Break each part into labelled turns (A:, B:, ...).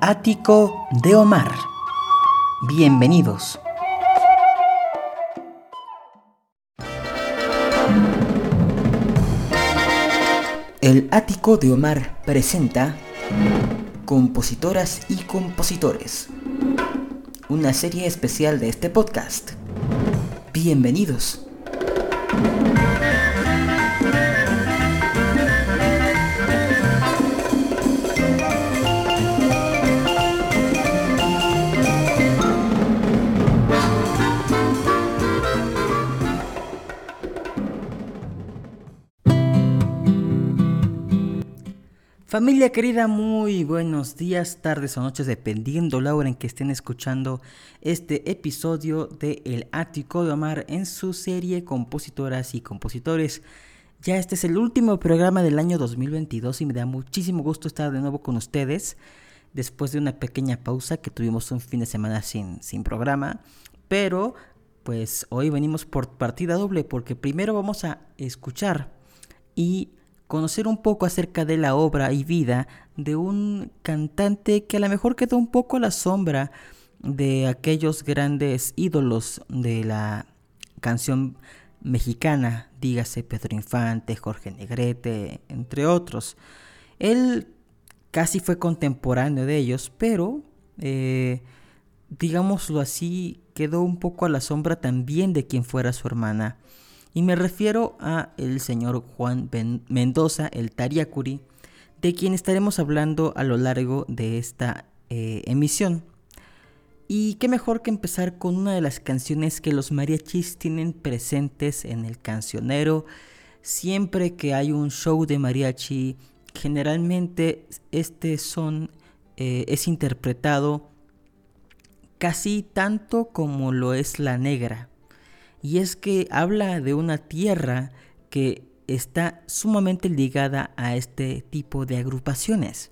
A: ático de Omar. Bienvenidos. El ático de Omar presenta Compositoras y Compositores, una serie especial de este podcast. Bienvenidos. Familia querida, muy buenos días, tardes o noches, dependiendo la hora en que estén escuchando este episodio de El Ático de Omar en su serie Compositoras y Compositores. Ya este es el último programa del año 2022 y me da muchísimo gusto estar de nuevo con ustedes después de una pequeña pausa que tuvimos un fin de semana sin, sin programa. Pero pues hoy venimos por partida doble porque primero vamos a escuchar y conocer un poco acerca de la obra y vida de un cantante que a lo mejor quedó un poco a la sombra de aquellos grandes ídolos de la canción mexicana, dígase Pedro Infante, Jorge Negrete, entre otros. Él casi fue contemporáneo de ellos, pero, eh, digámoslo así, quedó un poco a la sombra también de quien fuera su hermana. Y me refiero a el señor Juan Mendoza, el Tariacuri, de quien estaremos hablando a lo largo de esta eh, emisión. Y qué mejor que empezar con una de las canciones que los mariachis tienen presentes en el cancionero. Siempre que hay un show de mariachi, generalmente este son eh, es interpretado casi tanto como lo es la negra y es que habla de una tierra que está sumamente ligada a este tipo de agrupaciones.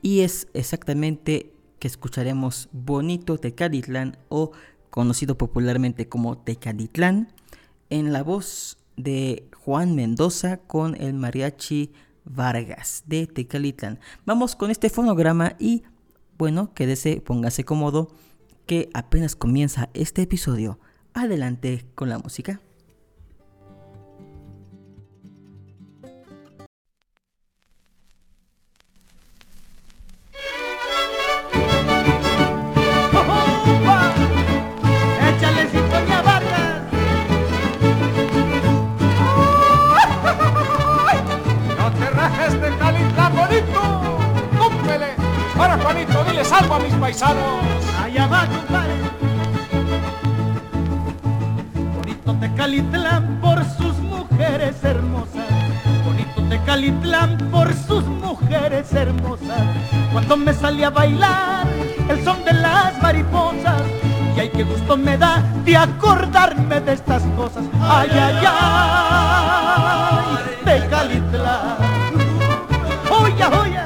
A: Y es exactamente que escucharemos Bonito Tecalitlán o conocido popularmente como Tecalitlán en la voz de Juan Mendoza con el mariachi Vargas de Tecalitlán. Vamos con este fonograma y bueno, quédese, póngase cómodo que apenas comienza este episodio adelante con la música.
B: Hermosas. Cuando me salí a bailar el son de las mariposas. Y ay, qué gusto me da de acordarme de estas cosas. Ay, ay, ay, Tecalitlán. Oye, oye.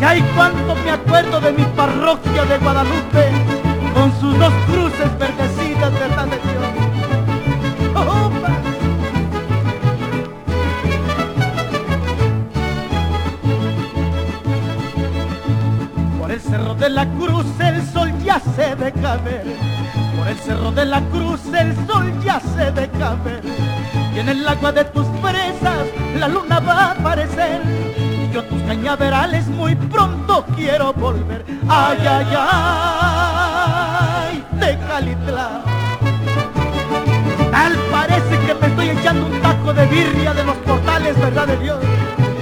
B: Y ay, cuánto me acuerdo de mi parroquia de Guadalupe con sus dos cruces verdecidas, de la cruz el sol ya se deja ver. Por el cerro de la cruz el sol ya se deja ver. Y en el agua de tus presas la luna va a aparecer. Y yo a tus cañaverales muy pronto quiero volver. Ay, ay, ay, Tecalitlán. Tal parece que me estoy echando un taco de birria de los portales, ¿verdad de Dios?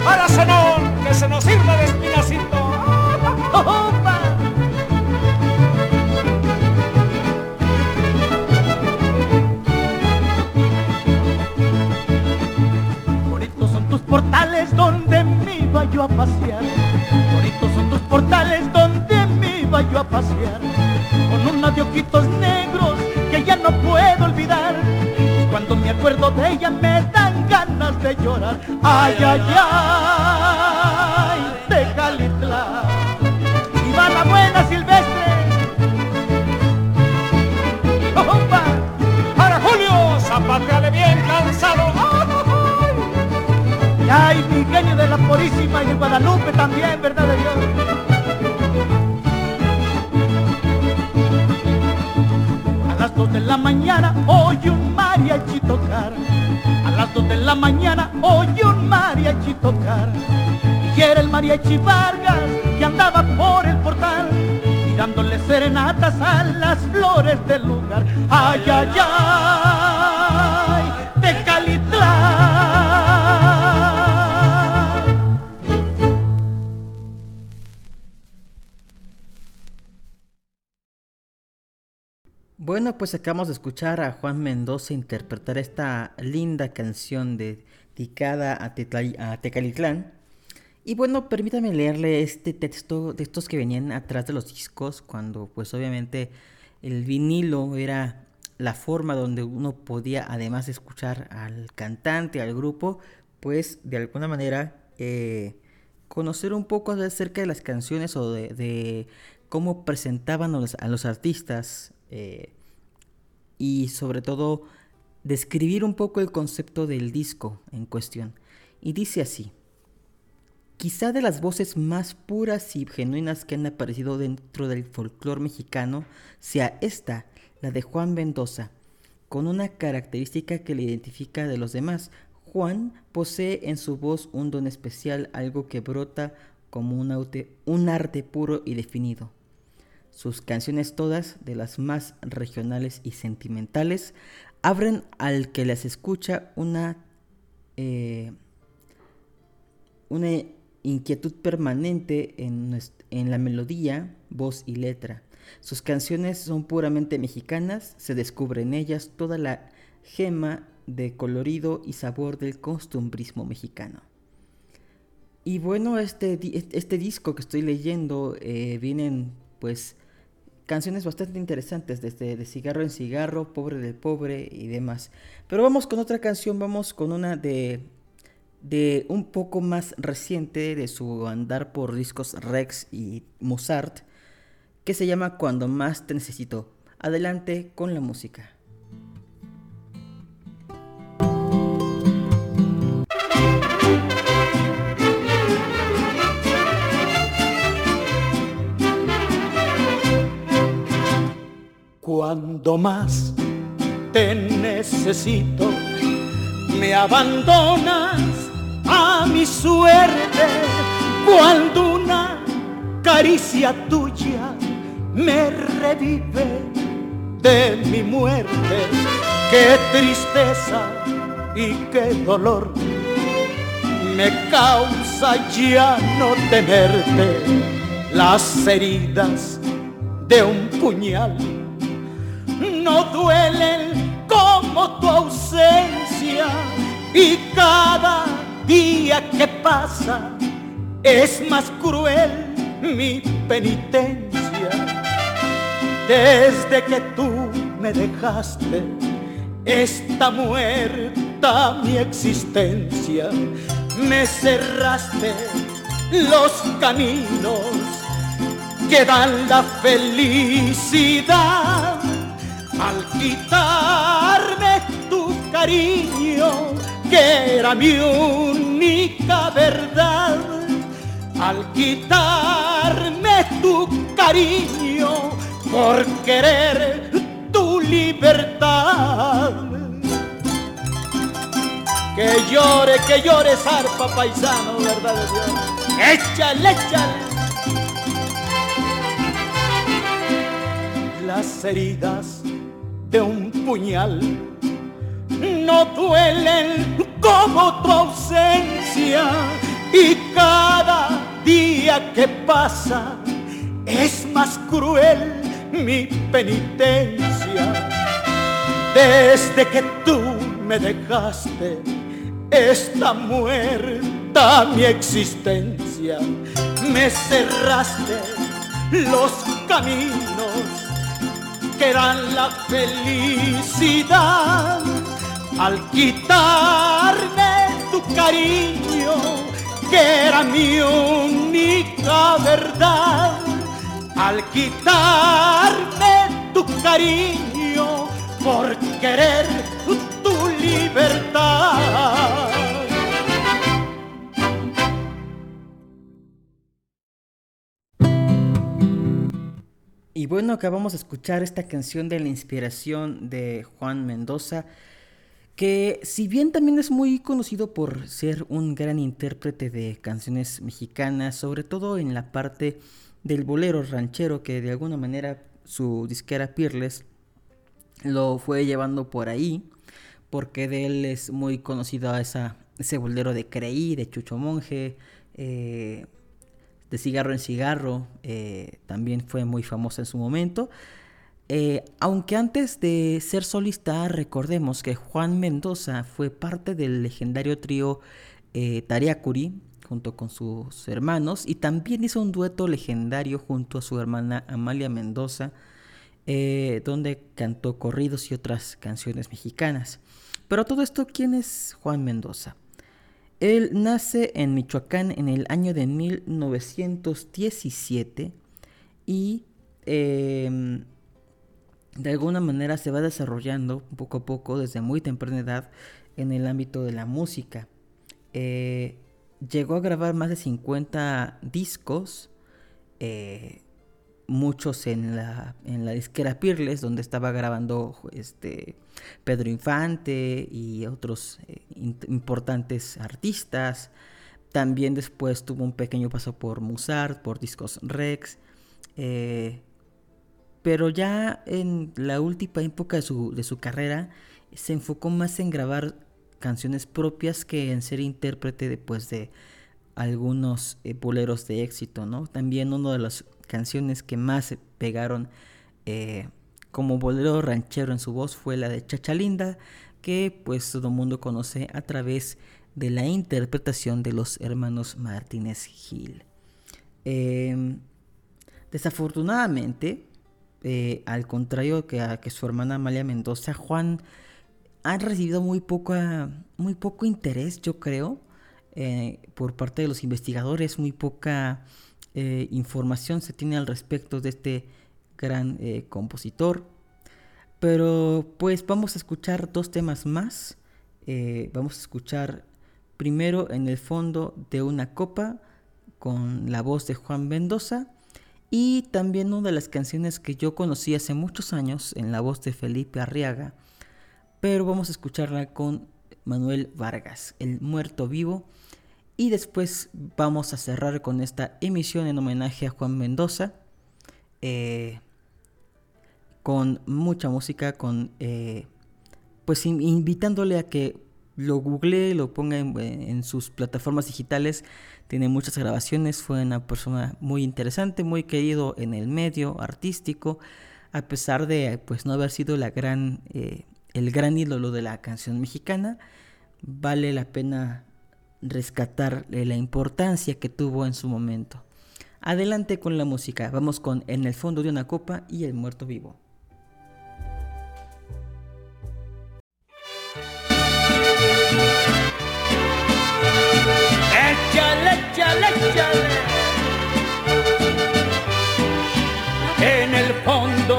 C: Para Zenón, que se nos sirva de espinacito.
B: Portales donde me iba a pasear. Bonitos son tus portales donde me iba a pasear. Con unos de ojitos negros que ya no puedo olvidar. Cuando me acuerdo de ella me dan ganas de llorar. Ay, ay, ay, Y ay, Miguel de la Purísima y de Guadalupe también, ¿verdad de Dios? A las dos de la mañana oye un mariachi tocar. A las dos de la mañana oye un mariachi tocar. Y era el mariachi Vargas que andaba por el portal, dándole serenatas a las flores del lugar. Ay, ay, ay.
A: Bueno, pues acabamos de escuchar a Juan Mendoza interpretar esta linda canción dedicada a, a Tecalitlán. Y bueno, permítame leerle este texto de estos que venían atrás de los discos, cuando pues obviamente el vinilo era la forma donde uno podía, además de escuchar al cantante, al grupo, pues de alguna manera eh, conocer un poco acerca de las canciones o de, cómo presentaban a los artistas eh, y sobre todo describir un poco el concepto del disco en cuestión. Y dice así, quizá de las voces más puras y genuinas que han aparecido dentro del folclore mexicano sea esta, la de Juan Mendoza, con una característica que le identifica de los demás. Juan posee en su voz un don especial, algo que brota como un, un arte puro y definido. Sus canciones todas, de las más regionales y sentimentales, abren al que las escucha una, eh, una inquietud permanente en, en la melodía, voz y letra. Sus canciones son puramente mexicanas, se descubre en ellas toda la gema de colorido y sabor del costumbrismo mexicano. Y bueno, este, este disco que estoy leyendo eh, vienen pues canciones bastante interesantes, desde De cigarro en cigarro, Pobre del pobre y demás. Pero vamos con otra canción, vamos con una de, de un poco más reciente de su andar por discos Rex y Mozart, que se llama Cuando más te necesito. Adelante con la música.
B: Más te necesito, me abandonas a mi suerte. Cuando una caricia tuya me revive de mi muerte. Qué tristeza y qué dolor me causa ya no tenerte las heridas de un puñal no duelen como tu ausencia y cada día que pasa es más cruel mi penitencia. Desde que tú me dejaste, está muerta mi existencia. Me cerraste los caminos que dan la felicidad al quitarme tu cariño, que era mi única verdad, al quitarme tu cariño por querer tu libertad. Que llore, que llore, zarpa paisano, verdad de Dios. Échale, échale. Las heridas de un puñal no duelen como tu ausencia y cada día que pasa es más cruel mi penitencia. Desde que tú me dejaste, está muerta mi existencia. Me cerraste los caminos que dan la felicidad al quitarme tu cariño, que era mi única verdad, al quitarme tu cariño por querer tu libertad.
A: Y bueno, acabamos de escuchar esta canción de la inspiración de Juan Mendoza, que si bien también es muy conocido por ser un gran intérprete de canciones mexicanas, sobre todo en la parte del bolero ranchero, que de alguna manera su disquera Peerless lo fue llevando por ahí, porque de él es muy conocido esa, ese bolero de Creí, de Chucho Monje, eh, de cigarro en cigarro, eh, también fue muy famosa en su momento. Eh, aunque antes de ser solista, recordemos que Juan Mendoza fue parte del legendario trío eh, Tariacuri junto con sus hermanos y también hizo un dueto legendario junto a su hermana Amalia Mendoza, donde cantó corridos y otras canciones mexicanas. Pero todo esto, ¿quién es Juan Mendoza? Él nace en Michoacán en el año de 1917 y em, de alguna manera se va desarrollando poco a poco desde muy temprana edad en el ámbito de la música. Eh, llegó a grabar más de 50 discos. Eh, muchos en la, en la disquera Peerless, donde estaba grabando este, Pedro Infante y otros eh, importantes artistas. También después tuvo un pequeño paso por Mozart, por Discos Rex. Eh, pero ya en la última época de su, de su carrera se enfocó más en grabar canciones propias que en ser intérprete después de algunos eh, boleros de éxito, ¿no? También uno de los canciones que más se pegaron eh, como bolero ranchero en su voz fue la de Chachalinda, que pues todo el mundo conoce a través de la interpretación de los hermanos Martínez Gil. Em, desafortunadamente, eh, al contrario que, que su hermana Amalia Mendoza, Juan ha recibido muy, muy poco interés, yo creo, eh, por parte de los investigadores, muy poca eh, información se tiene al respecto de este gran eh, compositor. Pero pues vamos a escuchar dos temas más. Eh, vamos a escuchar primero en el fondo de una copa con la voz de Juan Mendoza y también una de las canciones que yo conocí hace muchos años en la voz de Felipe Arriaga. Pero vamos a escucharla con Manuel Vargas, El Muerto Vivo y después vamos a cerrar con esta emisión en homenaje a Juan Mendoza. Eh, con mucha música, con eh, pues invitándole a que lo google, lo ponga en, sus plataformas digitales. Tiene muchas grabaciones, fue una persona muy interesante, muy querido en el medio artístico, a pesar de pues no haber sido eh, el gran ídolo de la canción mexicana. Vale la pena rescatar la importancia que tuvo en su momento. Adelante con la música, vamos con En el fondo de una copa y El muerto vivo.
B: Échale, échale, échale. En el fondo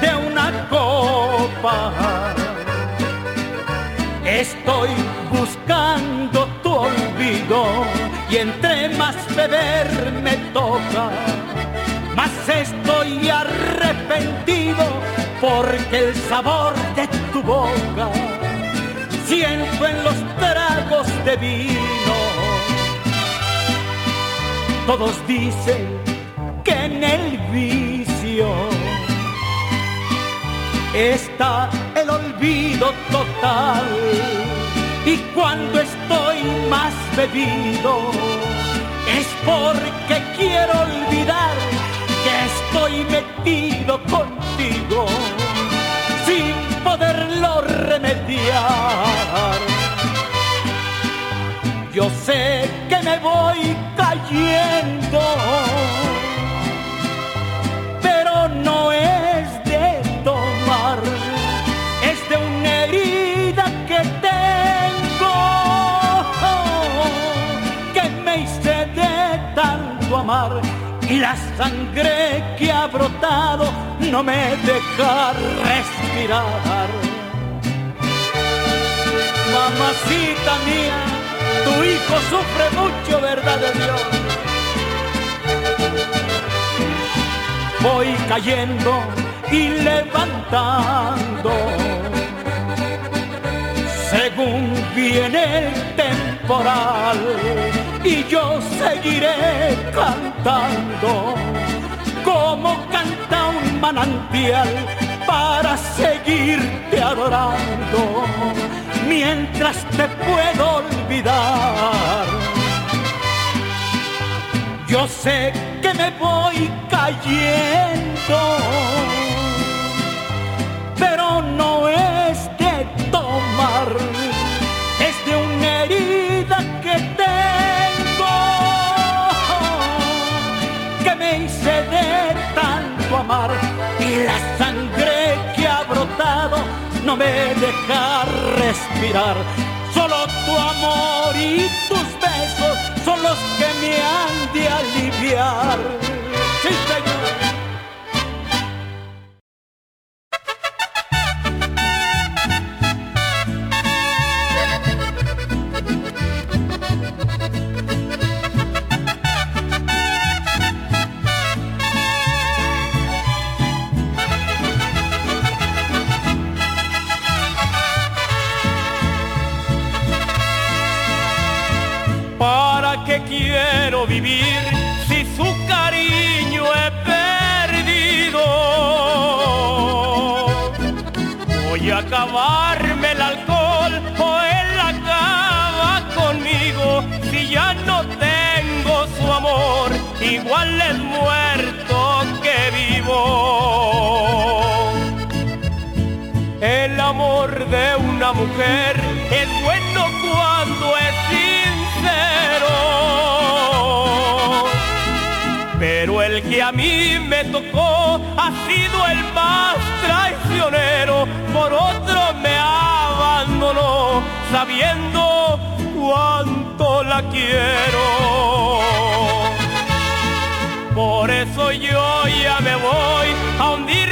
B: de una copa estoy beber me toca, más estoy arrepentido porque el sabor de tu boca siento en los tragos de vino. Todos dicen que en el vicio está el olvido total y cuando estoy más bebido es porque quiero olvidar que estoy metido contigo sin poderlo remediar. Yo sé que me voy cayendo, la sangre que ha brotado no me deja respirar. Mamacita mía, tu hijo sufre mucho, ¿verdad de Dios? voy cayendo y levantando. Según viene el y yo seguiré cantando como canta un manantial para seguirte adorando mientras te puedo olvidar. Yo sé que me voy cayendo, pero no es de tomar, amar y la sangre que ha brotado no me deja respirar. Solo tu amor y tus besos son los que me han
C: El amor de una mujer es bueno cuando es sincero. Pero el que a mí me tocó ha sido el más traicionero. Por otro me abandonó sabiendo cuánto la quiero. Por eso yo ya me voy a abismo.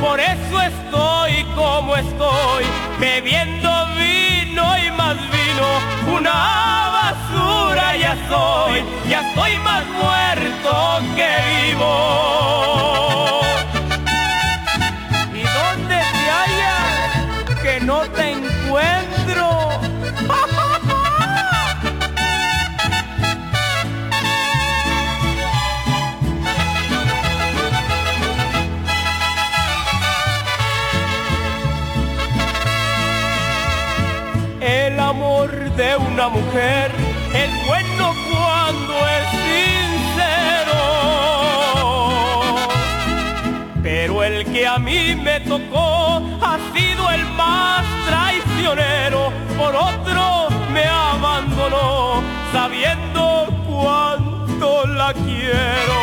C: Por eso estoy como estoy, bebiendo vino y más vino. Una basura ya soy, ya estoy más muerto que vivo. Mujer es bueno cuando es sincero. Pero el que a mí me tocó ha sido el más traicionero. Por otro me abandonó sabiendo cuánto la quiero.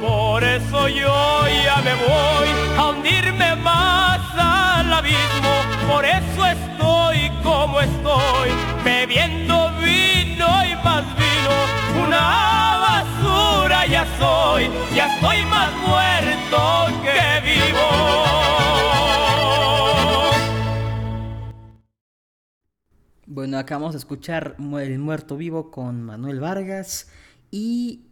C: Por eso yo ya me voy a hundirme más al abismo. Por eso bebiendo vino y más vino. Una basura ya soy, ya estoy más muerto que vivo.
A: Bueno, acabamos de escuchar El Muerto Vivo con Manuel Vargas y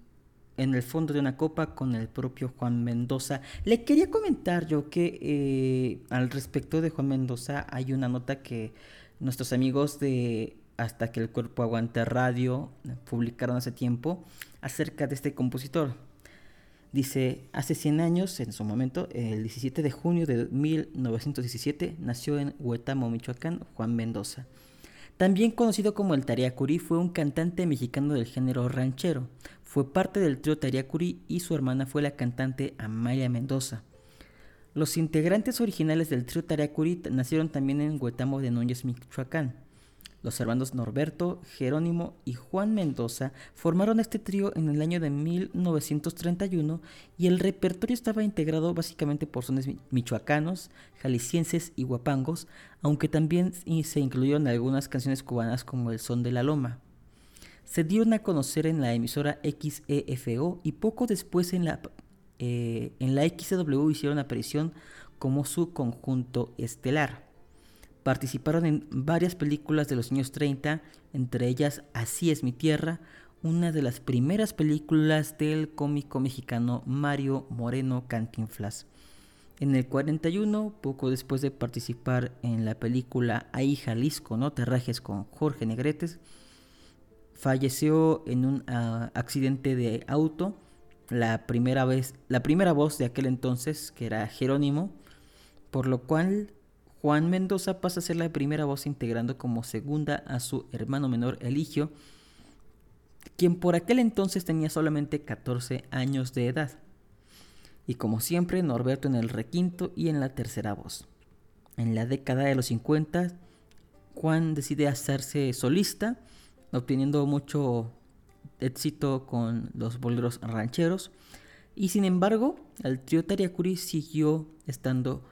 A: en el fondo de una copa con el propio Juan Mendoza. Le quería comentar yo que eh, al respecto de Juan Mendoza hay una nota que nuestros amigos de Hasta que el cuerpo aguante radio publicaron hace tiempo acerca de este compositor. Dice, hace 100 años, en su momento, el 17 de junio de 1917, nació en Huetamo, Michoacán, Juan Mendoza. También conocido como el Tariacuri, fue un cantante mexicano del género ranchero. Fue parte del trío Tariacuri y su hermana fue la cantante Amalia Mendoza. Los integrantes originales del trío Tariacuri nacieron también en Huetamo de Núñez, Michoacán. Los hermanos Norberto, Jerónimo y Juan Mendoza formaron este trío en el año de 1931 y el repertorio estaba integrado básicamente por sones mi- michoacanos, jaliscienses y guapangos, aunque también se incluyeron algunas canciones cubanas como el son de la loma. Se dieron a conocer en la emisora XEFO y poco después en la, eh, en la XW hicieron aparición como su conjunto estelar. Participaron en varias películas de los años 30, entre ellas Así es mi tierra, una de las primeras películas del cómico mexicano Mario Moreno Cantinflas. En el 41, poco después de participar en la película Ahí Jalisco, no te rajes con Jorge Negretes, falleció en un ah, accidente de auto. La primera vez, la primera voz de aquel entonces, que era Jerónimo, por lo cual Juan Mendoza pasa a ser la primera voz integrando como segunda a su hermano menor Eligio, quien por aquel entonces tenía solamente 14 años de edad y como siempre Norberto en el requinto y en la tercera voz. En la década de los 50, Juan decide hacerse solista, obteniendo mucho éxito con los boleros rancheros, y sin embargo, el trío Tariacuri siguió estando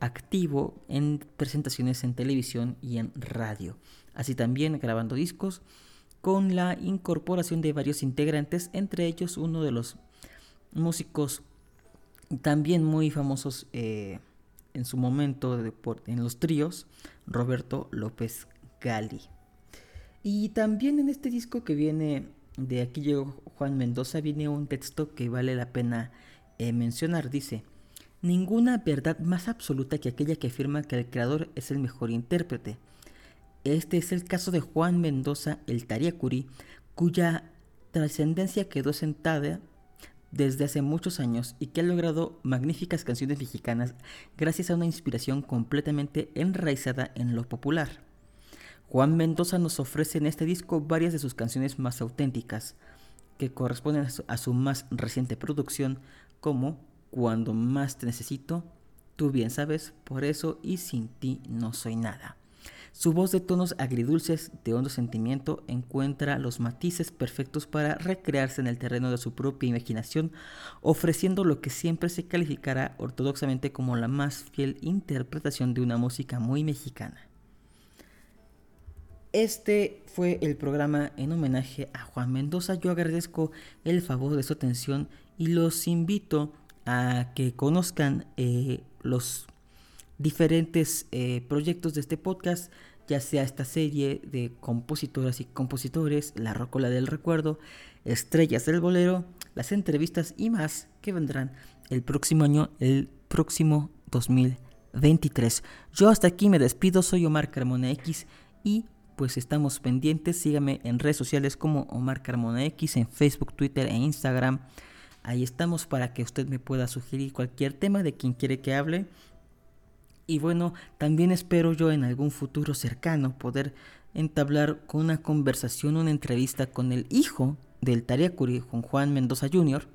A: activo en presentaciones en televisión y en radio, así también grabando discos con la incorporación de varios integrantes, entre ellos uno de los músicos también muy famosos eh, en su momento en los tríos, Roberto López Gali. Y también en este disco que viene de aquí llegó Juan Mendoza, viene un texto que vale la pena eh, mencionar. Dice, ninguna verdad más absoluta que aquella que afirma que el creador es el mejor intérprete. Este es el caso de Juan Mendoza, el Tariacuri, cuya trascendencia quedó sentada desde hace muchos años y que ha logrado magníficas canciones mexicanas gracias a una inspiración completamente enraizada en lo popular. Juan Mendoza nos ofrece en este disco varias de sus canciones más auténticas, que corresponden a su más reciente producción, como Cuando más te necesito, tú bien sabes, por eso y sin ti no soy nada. Su voz de tonos agridulces de hondo sentimiento encuentra los matices perfectos para recrearse en el terreno de su propia imaginación, ofreciendo lo que siempre se calificará ortodoxamente como la más fiel interpretación de una música muy mexicana. Este fue el programa en homenaje a Juan Mendoza. Yo agradezco el favor de su atención y los invito a que conozcan eh, los diferentes eh, proyectos de este podcast, ya sea esta serie de compositoras y compositores, La Rocola del Recuerdo, Estrellas del Bolero, las entrevistas y más que vendrán el próximo año, el próximo 2023. Yo hasta aquí me despido, soy Omar Carmona X y pues estamos pendientes, sígame en redes sociales como Omar Carmona X, en Facebook, Twitter e Instagram. Ahí estamos para que usted me pueda sugerir cualquier tema de quien quiere que hable y bueno, también espero yo en algún futuro cercano poder entablar con una conversación, una entrevista con el hijo del Tariacuri, con Juan Mendoza Jr.,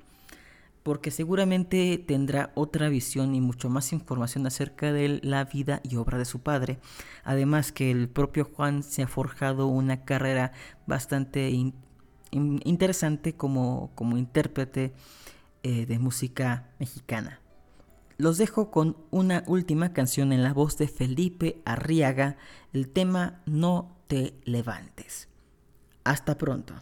A: porque seguramente tendrá otra visión y mucho más información acerca de la vida y obra de su padre. Además que el propio Juan se ha forjado una carrera bastante interesante como, como intérprete eh, de música mexicana. Los dejo con una última canción en la voz de Felipe Arriaga, el tema No te levantes. Hasta pronto.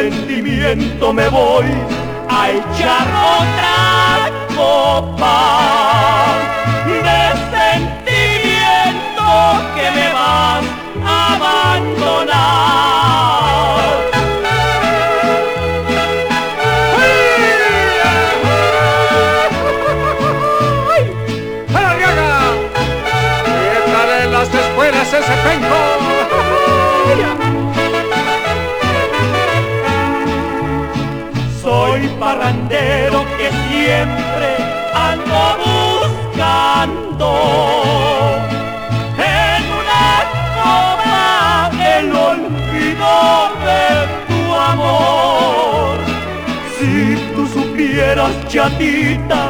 C: Sentimiento me voy a echar otra copa. De sentimiento que me vas a abandonar. Siempre ando buscando. En una copa el olvido de tu amor. Si tú supieras, chatita,